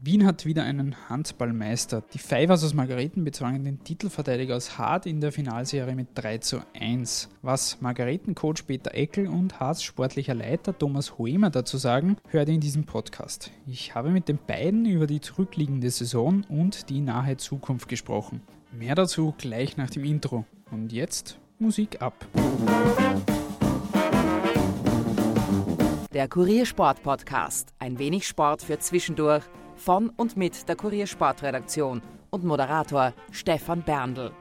Wien hat wieder einen Handballmeister. Die Fivers aus Margareten bezwangen den Titelverteidiger aus Hart in der Finalserie mit 3 zu 1. Was Margaretencoach Peter Eckel und Harts sportlicher Leiter Thomas Hoemer dazu sagen, hört ihr in diesem Podcast. Ich habe mit den beiden über die zurückliegende Saison und die nahe Zukunft gesprochen. Mehr dazu gleich nach dem Intro. Und jetzt Musik ab. Der Kuriersport Podcast. Ein wenig Sport für zwischendurch von und mit der Kuriersportredaktion und Moderator Stefan Berndl.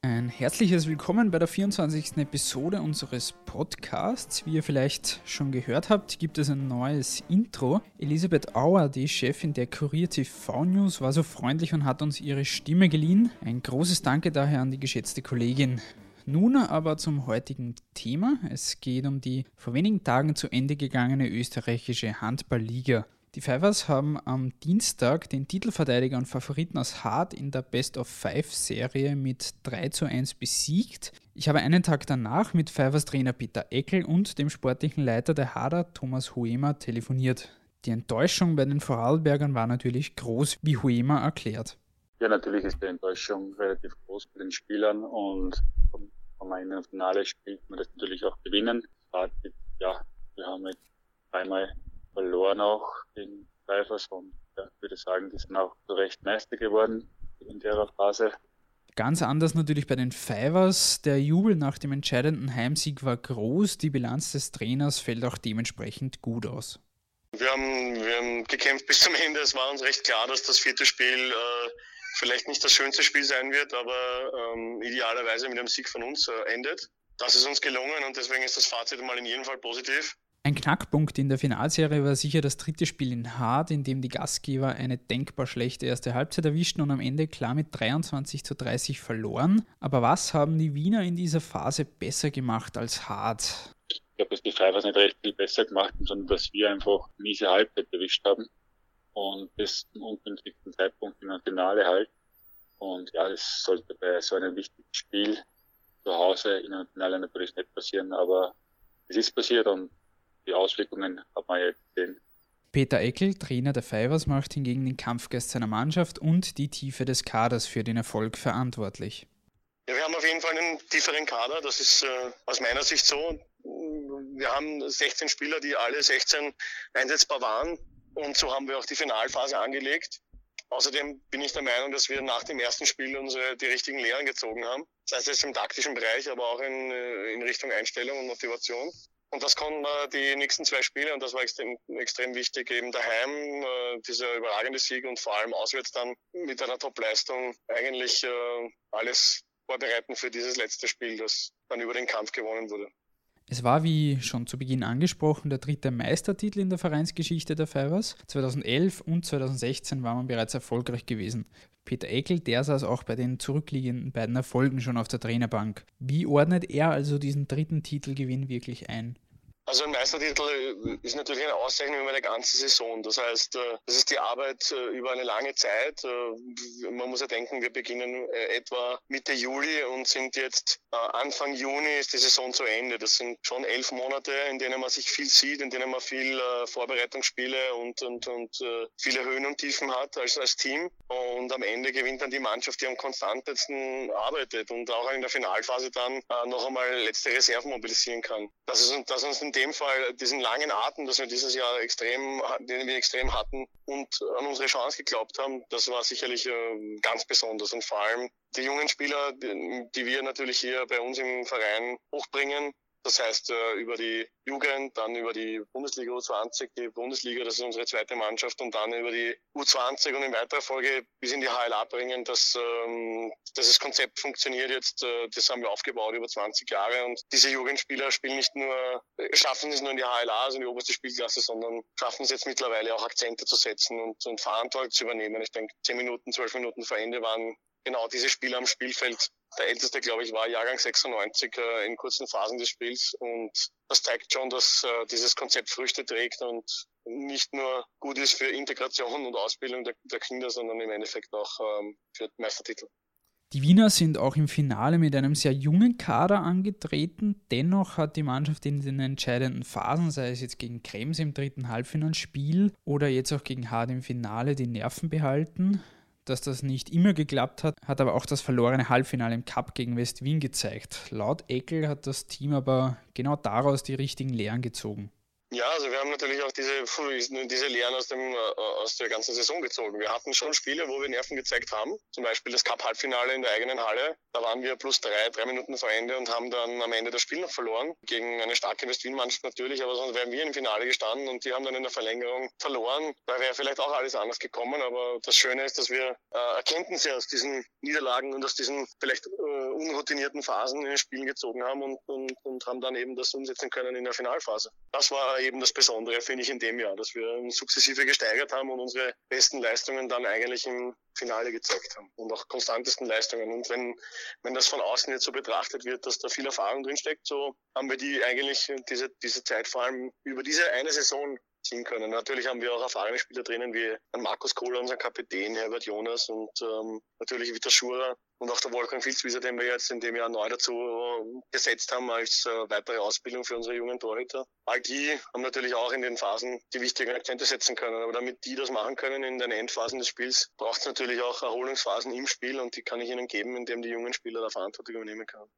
Ein herzliches Willkommen bei der 24. Episode unseres Podcasts. Wie ihr vielleicht schon gehört habt, gibt es ein neues Intro. Elisabeth Auer, die Chefin der Kurier TV News, war so freundlich und hat uns ihre Stimme geliehen. Ein großes Danke daher an die geschätzte Kollegin. Nun aber zum heutigen Thema. Es geht um die vor wenigen Tagen zu Ende gegangene österreichische Handballliga. Die Fivers haben am Dienstag den Titelverteidiger und Favoriten aus Hart in der Best of Five Serie mit 3 zu 1 besiegt. Ich habe einen Tag danach mit Fivers Trainer Peter Eckel und dem sportlichen Leiter der Harder Thomas Huema telefoniert. Die Enttäuschung bei den Vorarlbergern war natürlich groß, wie Huema erklärt. Ja, natürlich ist die Enttäuschung relativ groß bei den Spielern und wenn man in einem Finale spielt, man das natürlich auch gewinnen. Fazit, ja, wir haben jetzt dreimal verloren auch gegen Drivers und ja, ich würde sagen, die sind auch zu Recht Meister geworden in der Phase. Ganz anders natürlich bei den Fivers. Der Jubel nach dem entscheidenden Heimsieg war groß. Die Bilanz des Trainers fällt auch dementsprechend gut aus. Wir haben, wir haben gekämpft bis zum Ende. Es war uns recht klar, dass das vierte Spiel äh, vielleicht nicht das schönste Spiel sein wird, aber ähm, idealerweise mit einem Sieg von uns äh, endet. Das ist uns gelungen und deswegen ist das Fazit mal in jedem Fall positiv. Ein Knackpunkt in der Finalserie war sicher das dritte Spiel in Hart, in dem die Gastgeber eine denkbar schlechte erste Halbzeit erwischten und am Ende klar mit 23 zu 30 verloren. Aber was haben die Wiener in dieser Phase besser gemacht als Hart? Ich glaube, dass die Freiwars nicht recht viel besser gemacht haben, sondern dass wir einfach miese Halbzeit erwischt haben und bis zum ungünstigsten Zeitpunkt im Finale halt. Und ja, das sollte bei so einem wichtigen Spiel zu Hause in einem Finale natürlich nicht passieren, aber es ist passiert und die Auswirkungen hat man jetzt gesehen. Peter Eckel, Trainer der Fivers, macht hingegen den Kampfgeist seiner Mannschaft und die Tiefe des Kaders für den Erfolg verantwortlich. Ja, wir haben auf jeden Fall einen tieferen Kader, das ist äh, aus meiner Sicht so. Wir haben 16 Spieler, die alle 16 einsetzbar waren und so haben wir auch die Finalphase angelegt. Außerdem bin ich der Meinung, dass wir nach dem ersten Spiel unsere, die richtigen Lehren gezogen haben. Das heißt jetzt im taktischen Bereich, aber auch in, äh, in Richtung Einstellung und Motivation. Und das konnten wir die nächsten zwei Spiele, und das war extrem, extrem wichtig, eben daheim, äh, dieser überragende Sieg und vor allem auswärts dann mit einer Top-Leistung eigentlich äh, alles vorbereiten für dieses letzte Spiel, das dann über den Kampf gewonnen wurde. Es war, wie schon zu Beginn angesprochen, der dritte Meistertitel in der Vereinsgeschichte der Fivers. 2011 und 2016 war man bereits erfolgreich gewesen. Peter Eckel, der saß auch bei den zurückliegenden beiden Erfolgen schon auf der Trainerbank. Wie ordnet er also diesen dritten Titelgewinn wirklich ein? Also ein Meistertitel äh, ist natürlich eine Auszeichnung über eine ganze Saison. Das heißt, äh, das ist die Arbeit äh, über eine lange Zeit. Man muss ja denken, wir beginnen etwa Mitte Juli und sind jetzt Anfang Juni ist die Saison zu Ende. Das sind schon elf Monate, in denen man sich viel sieht, in denen man viel Vorbereitungsspiele und, und, und viele Höhen und Tiefen hat als, als Team. Und am Ende gewinnt dann die Mannschaft, die am konstantesten arbeitet und auch in der Finalphase dann noch einmal letzte Reserven mobilisieren kann. Das ist, das ist uns in dem Fall diesen langen Atem, dass wir dieses Jahr extrem, den wir extrem hatten und an unsere Chance geglaubt haben, das war sicherlich äh, ganz besonders. Und vor allem die jungen Spieler, die wir natürlich hier bei uns im Verein hochbringen, Das heißt, äh, über die Jugend, dann über die Bundesliga U20, die Bundesliga, das ist unsere zweite Mannschaft, und dann über die U20 und in weiterer Folge bis in die HLA bringen, dass, ähm, dass das Konzept funktioniert jetzt. Äh, das haben wir aufgebaut über 20 Jahre und diese Jugendspieler spielen nicht nur, schaffen es nur in die HLA, also in die oberste Spielklasse, sondern schaffen es jetzt mittlerweile auch Akzente zu setzen und, und Verantwortung zu übernehmen. Ich denke, 10 Minuten, 12 Minuten vor Ende waren genau diese Spieler am Spielfeld. Der älteste, glaube ich, war Jahrgang 96 äh, in kurzen Phasen des Spiels. Und das zeigt schon, dass äh, dieses Konzept Früchte trägt und nicht nur gut ist für Integration und Ausbildung der, der Kinder, sondern im Endeffekt auch ähm, für Meistertitel. Die Wiener sind auch im Finale mit einem sehr jungen Kader angetreten. Dennoch hat die Mannschaft in den entscheidenden Phasen, sei es jetzt gegen Krems im dritten Halbfinalspiel oder jetzt auch gegen Hard im Finale, die Nerven behalten dass das nicht immer geklappt hat, hat aber auch das verlorene Halbfinale im Cup gegen West Wien gezeigt. Laut Eckel hat das Team aber genau daraus die richtigen Lehren gezogen. Ja, also wir haben natürlich auch diese, diese Lehren aus, dem, äh, aus der ganzen Saison gezogen. Wir hatten schon Spiele, wo wir Nerven gezeigt haben. Zum Beispiel das Cup-Halbfinale in der eigenen Halle. Da waren wir plus drei, drei Minuten vor Ende und haben dann am Ende das Spiel noch verloren. Gegen eine starke West-Wien-Mannschaft natürlich, aber sonst wären wir im Finale gestanden und die haben dann in der Verlängerung verloren. Da wäre vielleicht auch alles anders gekommen, aber das Schöne ist, dass wir äh, Erkenntnisse aus diesen Niederlagen und aus diesen vielleicht äh, unroutinierten Phasen in den Spielen gezogen haben und, und, und haben dann eben das umsetzen können in der Finalphase. Das war eben das Besondere, finde ich, in dem Jahr, dass wir sukzessive gesteigert haben und unsere besten Leistungen dann eigentlich im Finale gezeigt haben und auch konstantesten Leistungen. Und wenn, wenn das von außen jetzt so betrachtet wird, dass da viel Erfahrung drinsteckt, so haben wir die eigentlich diese, diese Zeit vor allem über diese eine Saison ziehen können. Natürlich haben wir auch erfahrene Spieler drinnen, wie Markus Kohler, unser Kapitän, Herbert Jonas und ähm, natürlich Vita Schura und auch der Wolfgang Filzwieser, den wir jetzt in dem Jahr neu dazu äh, gesetzt haben als äh, weitere Ausbildung für unsere jungen Torhüter. All die haben natürlich auch in den Phasen die wichtigen Akzente setzen können. Aber damit die das machen können in den Endphasen des Spiels, braucht es natürlich auch Erholungsphasen im Spiel und die kann ich ihnen geben, indem die jungen Spieler da Verantwortung übernehmen können.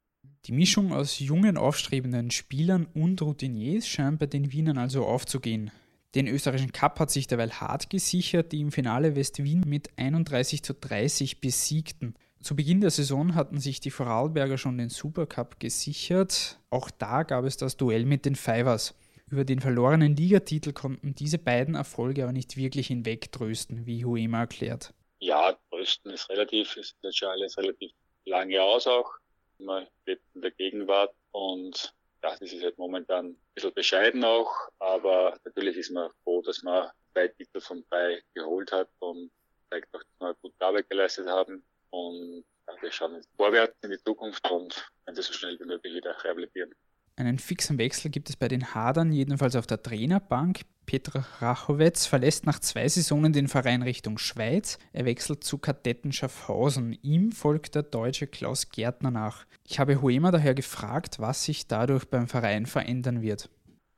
Die Mischung aus jungen, aufstrebenden Spielern und Routiniers scheint bei den Wienern also aufzugehen. Den österreichischen Cup hat sich derweil hart gesichert, die im Finale West-Wien mit 31 zu 30 besiegten. Zu Beginn der Saison hatten sich die Vorarlberger schon den Supercup gesichert. Auch da gab es das Duell mit den Fivers. Über den verlorenen Ligatitel konnten diese beiden Erfolge aber nicht wirklich hinwegtrösten, wie Huema erklärt. Ja, trösten ist relativ, ist jetzt schon alles relativ lange aus auch. Man lebt in der Gegenwart und das ist halt momentan ein bisschen bescheiden auch, aber natürlich ist man froh, dass man zwei Titel von drei geholt hat und zeigt auch, dass wir gute Arbeit geleistet haben. Und ja, wir schauen jetzt vorwärts in die Zukunft und wenn das so schnell wie möglich wieder rehabilitieren. Einen fixen Wechsel gibt es bei den Hadern, jedenfalls auf der Trainerbank. Petra Rachowetz verlässt nach zwei Saisonen den Verein Richtung Schweiz. Er wechselt zu Kadetten Schaffhausen. Ihm folgt der deutsche Klaus Gärtner nach. Ich habe Huema daher gefragt, was sich dadurch beim Verein verändern wird.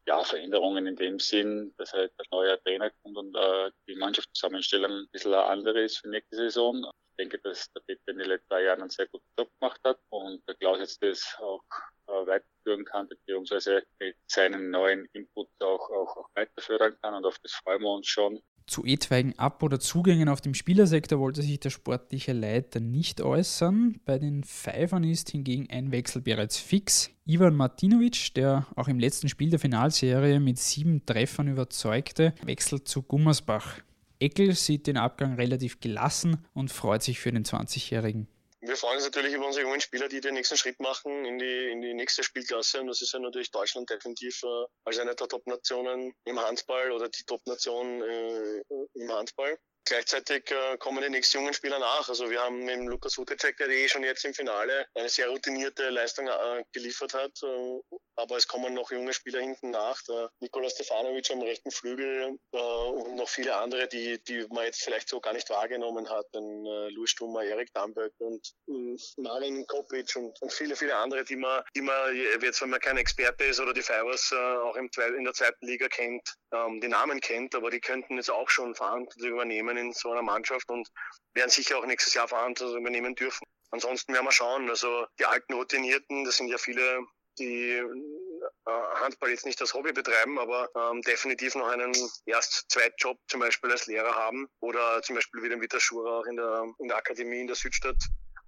Ja, Veränderungen in dem Sinn, dass halt ein neuer Trainer kommt und äh, die Mannschaftszusammenstellung ein bisschen eine andere ist für nächste Saison. Ich denke, dass der Peter in den letzten zwei Jahren einen sehr guten Job gemacht hat und der Klaus jetzt das auch äh, weiterführen kann, beziehungsweise mit seinen neuen Inputs auch, auch, auch weiterführen kann und auf das freuen wir uns schon. Zu etwaigen Ab- oder Zugängen auf dem Spielersektor wollte sich der sportliche Leiter nicht äußern. Bei den Pfeifern ist hingegen ein Wechsel bereits fix. Ivan Martinovic, der auch im letzten Spiel der Finalserie mit sieben Treffern überzeugte, wechselt zu Gummersbach. Eckel sieht den Abgang relativ gelassen und freut sich für den 20-Jährigen. Wir freuen uns natürlich über unsere jungen Spieler, die den nächsten Schritt machen in die, in die nächste Spielklasse. Und das ist ja natürlich Deutschland definitiv äh, als eine der Top-Nationen im Handball oder die Top-Nation äh, im Handball. Gleichzeitig äh, kommen die nächsten jungen Spieler nach. Also wir haben mit Lukas Utecek, der eh schon jetzt im Finale eine sehr routinierte Leistung äh, geliefert hat. Äh, aber es kommen noch junge Spieler hinten nach. Der Nikola Stefanovic am rechten Flügel äh, und noch viele andere, die, die man jetzt vielleicht so gar nicht wahrgenommen hat. Ein äh, Louis Stummer, Erik Damböck und äh, Marin Kopic und, und viele, viele andere, die man, die man jetzt, wenn man kein Experte ist oder die Fivers äh, auch im, in der zweiten Liga kennt, ähm, die Namen kennt, aber die könnten jetzt auch schon Verantwortung übernehmen in so einer Mannschaft und werden sicher auch nächstes Jahr Verantwortung übernehmen dürfen. Ansonsten werden wir schauen. Also die alten Routinierten, das sind ja viele, die äh, Handball jetzt nicht als Hobby betreiben, aber ähm, definitiv noch einen Erst-Zweitjob zum Beispiel als Lehrer haben oder zum Beispiel wie den Vita Schura auch in der, in der Akademie in der Südstadt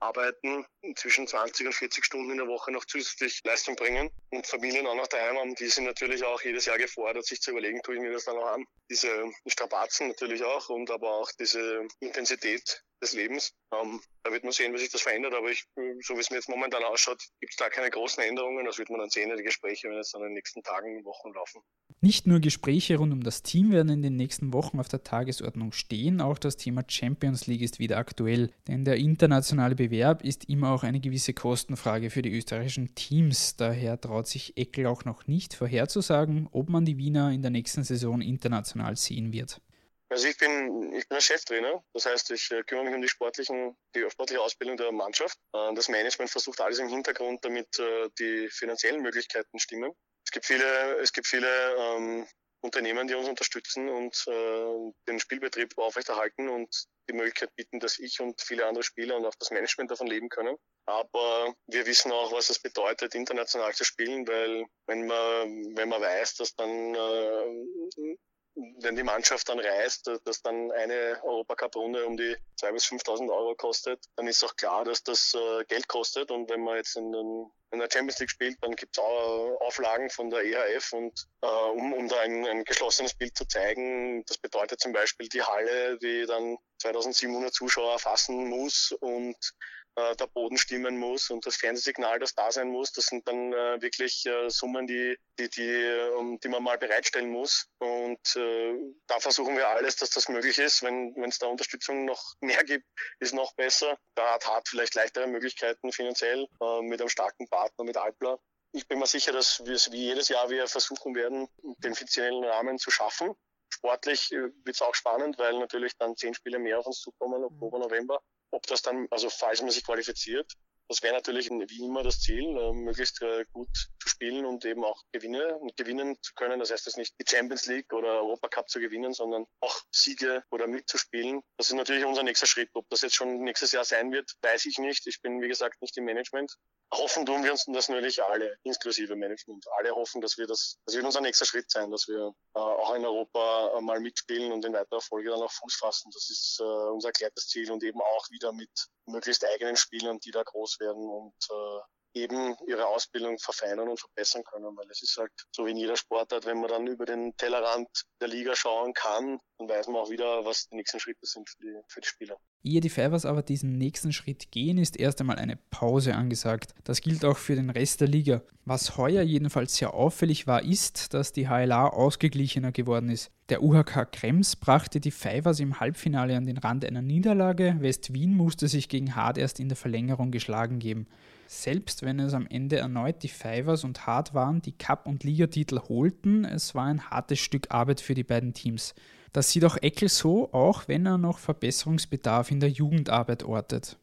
arbeiten, zwischen 20 und 40 Stunden in der Woche noch zusätzlich Leistung bringen und Familien auch noch daheim haben, die sind natürlich auch jedes Jahr gefordert, sich zu überlegen, tue ich mir das dann auch an. Diese Strapazen natürlich auch und aber auch diese Intensität des Lebens. Ähm, da wird man sehen, wie sich das verändert, aber ich, so wie es mir jetzt momentan ausschaut, gibt es da keine großen Änderungen. Das wird man dann sehen, die Gespräche werden jetzt dann in den nächsten Tagen, Wochen laufen. Nicht nur Gespräche rund um das Team werden in den nächsten Wochen auf der Tagesordnung stehen, auch das Thema Champions League ist wieder aktuell, denn der internationale Bewerb ist immer auch eine gewisse Kostenfrage für die österreichischen Teams. Daher traut sich Eckel auch noch nicht vorherzusagen, ob man die Wiener in der nächsten Saison international sehen wird. Also ich bin, ich bin ein Cheftrainer, das heißt, ich äh, kümmere mich um die sportlichen, die sportliche Ausbildung der Mannschaft. Äh, das Management versucht alles im Hintergrund, damit äh, die finanziellen Möglichkeiten stimmen. Es gibt viele, es gibt viele ähm, Unternehmen, die uns unterstützen und äh, den Spielbetrieb aufrechterhalten und die Möglichkeit bieten, dass ich und viele andere Spieler und auch das Management davon leben können. Aber wir wissen auch, was es bedeutet, international zu spielen, weil wenn man, wenn man weiß, dass dann äh, wenn die Mannschaft dann reist, dass dann eine Europacup-Runde um die 2.000 bis 5.000 Euro kostet, dann ist auch klar, dass das äh, Geld kostet. Und wenn man jetzt in, den, in der Champions League spielt, dann gibt es auch Auflagen von der EHF und äh, um, um da ein, ein geschlossenes Bild zu zeigen, das bedeutet zum Beispiel die Halle, die dann 2700 Zuschauer fassen muss und äh, der Boden stimmen muss und das Fernsehsignal, das da sein muss, das sind dann äh, wirklich äh, Summen, die, die, die, ähm, die man mal bereitstellen muss. Und äh, da versuchen wir alles, dass das möglich ist. Wenn es da Unterstützung noch mehr gibt, ist noch besser. Da hat Hart vielleicht leichtere Möglichkeiten finanziell äh, mit einem starken Partner, mit Alpla. Ich bin mir sicher, dass wir es wie jedes Jahr wir versuchen werden, den finanziellen Rahmen zu schaffen. Sportlich äh, wird es auch spannend, weil natürlich dann zehn Spiele mehr auf uns zukommen, Oktober, November ob das dann, also falls man sich qualifiziert, das wäre natürlich wie immer das Ziel, äh, möglichst äh, gut zu spielen und eben auch Gewinne und gewinnen zu können. Das heißt, das nicht die Champions League oder Europacup zu gewinnen, sondern auch Siege oder mitzuspielen. Das ist natürlich unser nächster Schritt. Ob das jetzt schon nächstes Jahr sein wird, weiß ich nicht. Ich bin, wie gesagt, nicht im Management. Hoffen tun wir uns das natürlich alle, inklusive Management. Alle hoffen, dass wir das, das wird unser nächster Schritt sein, dass wir äh, auch in Europa äh, mal mitspielen und in weiterer Folge dann auch Fuß fassen. Das ist äh, unser erklärtes Ziel und eben auch wieder mit möglichst eigenen Spielern, die da groß werden und äh, eben ihre Ausbildung verfeinern und verbessern können, weil es ist halt so wie in jeder Sportart, wenn man dann über den Tellerrand der Liga schauen kann, dann weiß man auch wieder, was die nächsten Schritte sind für die, für die Spieler. Ehe die Fivers aber diesen nächsten Schritt gehen, ist erst einmal eine Pause angesagt. Das gilt auch für den Rest der Liga. Was heuer jedenfalls sehr auffällig war, ist, dass die HLA ausgeglichener geworden ist. Der UHK Krems brachte die Fivers im Halbfinale an den Rand einer Niederlage. West Wien musste sich gegen Hart erst in der Verlängerung geschlagen geben. Selbst wenn es am Ende erneut die Fivers und Hart waren, die Cup- und Ligatitel holten, es war ein hartes Stück Arbeit für die beiden Teams. Das sieht auch Eckel so, auch wenn er noch Verbesserungsbedarf in der Jugendarbeit ortet.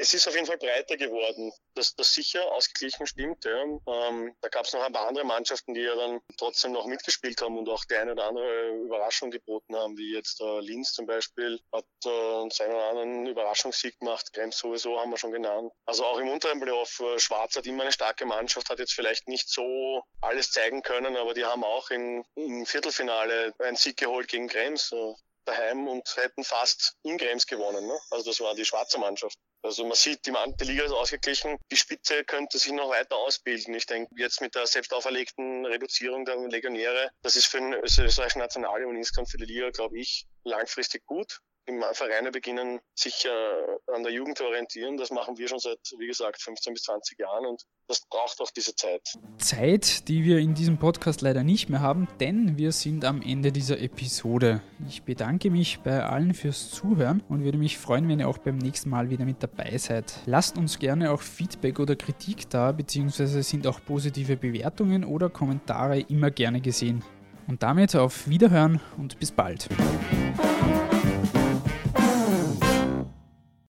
Es ist auf jeden Fall breiter geworden, dass das sicher ausgeglichen stimmt. Ja. Ähm, da gab es noch ein paar andere Mannschaften, die ja dann trotzdem noch mitgespielt haben und auch die eine oder andere Überraschung geboten haben, wie jetzt äh, Linz zum Beispiel hat äh, seinen oder anderen Überraschungssieg gemacht. Krems sowieso haben wir schon genannt. Also auch im unteren Playoff, äh, Schwarz hat immer eine starke Mannschaft, hat jetzt vielleicht nicht so alles zeigen können, aber die haben auch in, im Viertelfinale einen Sieg geholt gegen Krems. Äh, daheim und hätten fast in Krems gewonnen. Ne? Also das war die schwarze Mannschaft. Also man sieht, die, die Liga ist ausgeglichen. Die Spitze könnte sich noch weiter ausbilden. Ich denke, jetzt mit der selbst auferlegten Reduzierung der Legionäre, das ist für den österreichischen Nationale und insgesamt für die Liga, glaube ich, langfristig gut Vereine beginnen, sich äh, an der Jugend zu orientieren. Das machen wir schon seit, wie gesagt, 15 bis 20 Jahren und das braucht auch diese Zeit. Zeit, die wir in diesem Podcast leider nicht mehr haben, denn wir sind am Ende dieser Episode. Ich bedanke mich bei allen fürs Zuhören und würde mich freuen, wenn ihr auch beim nächsten Mal wieder mit dabei seid. Lasst uns gerne auch Feedback oder Kritik da, beziehungsweise sind auch positive Bewertungen oder Kommentare immer gerne gesehen. Und damit auf Wiederhören und bis bald.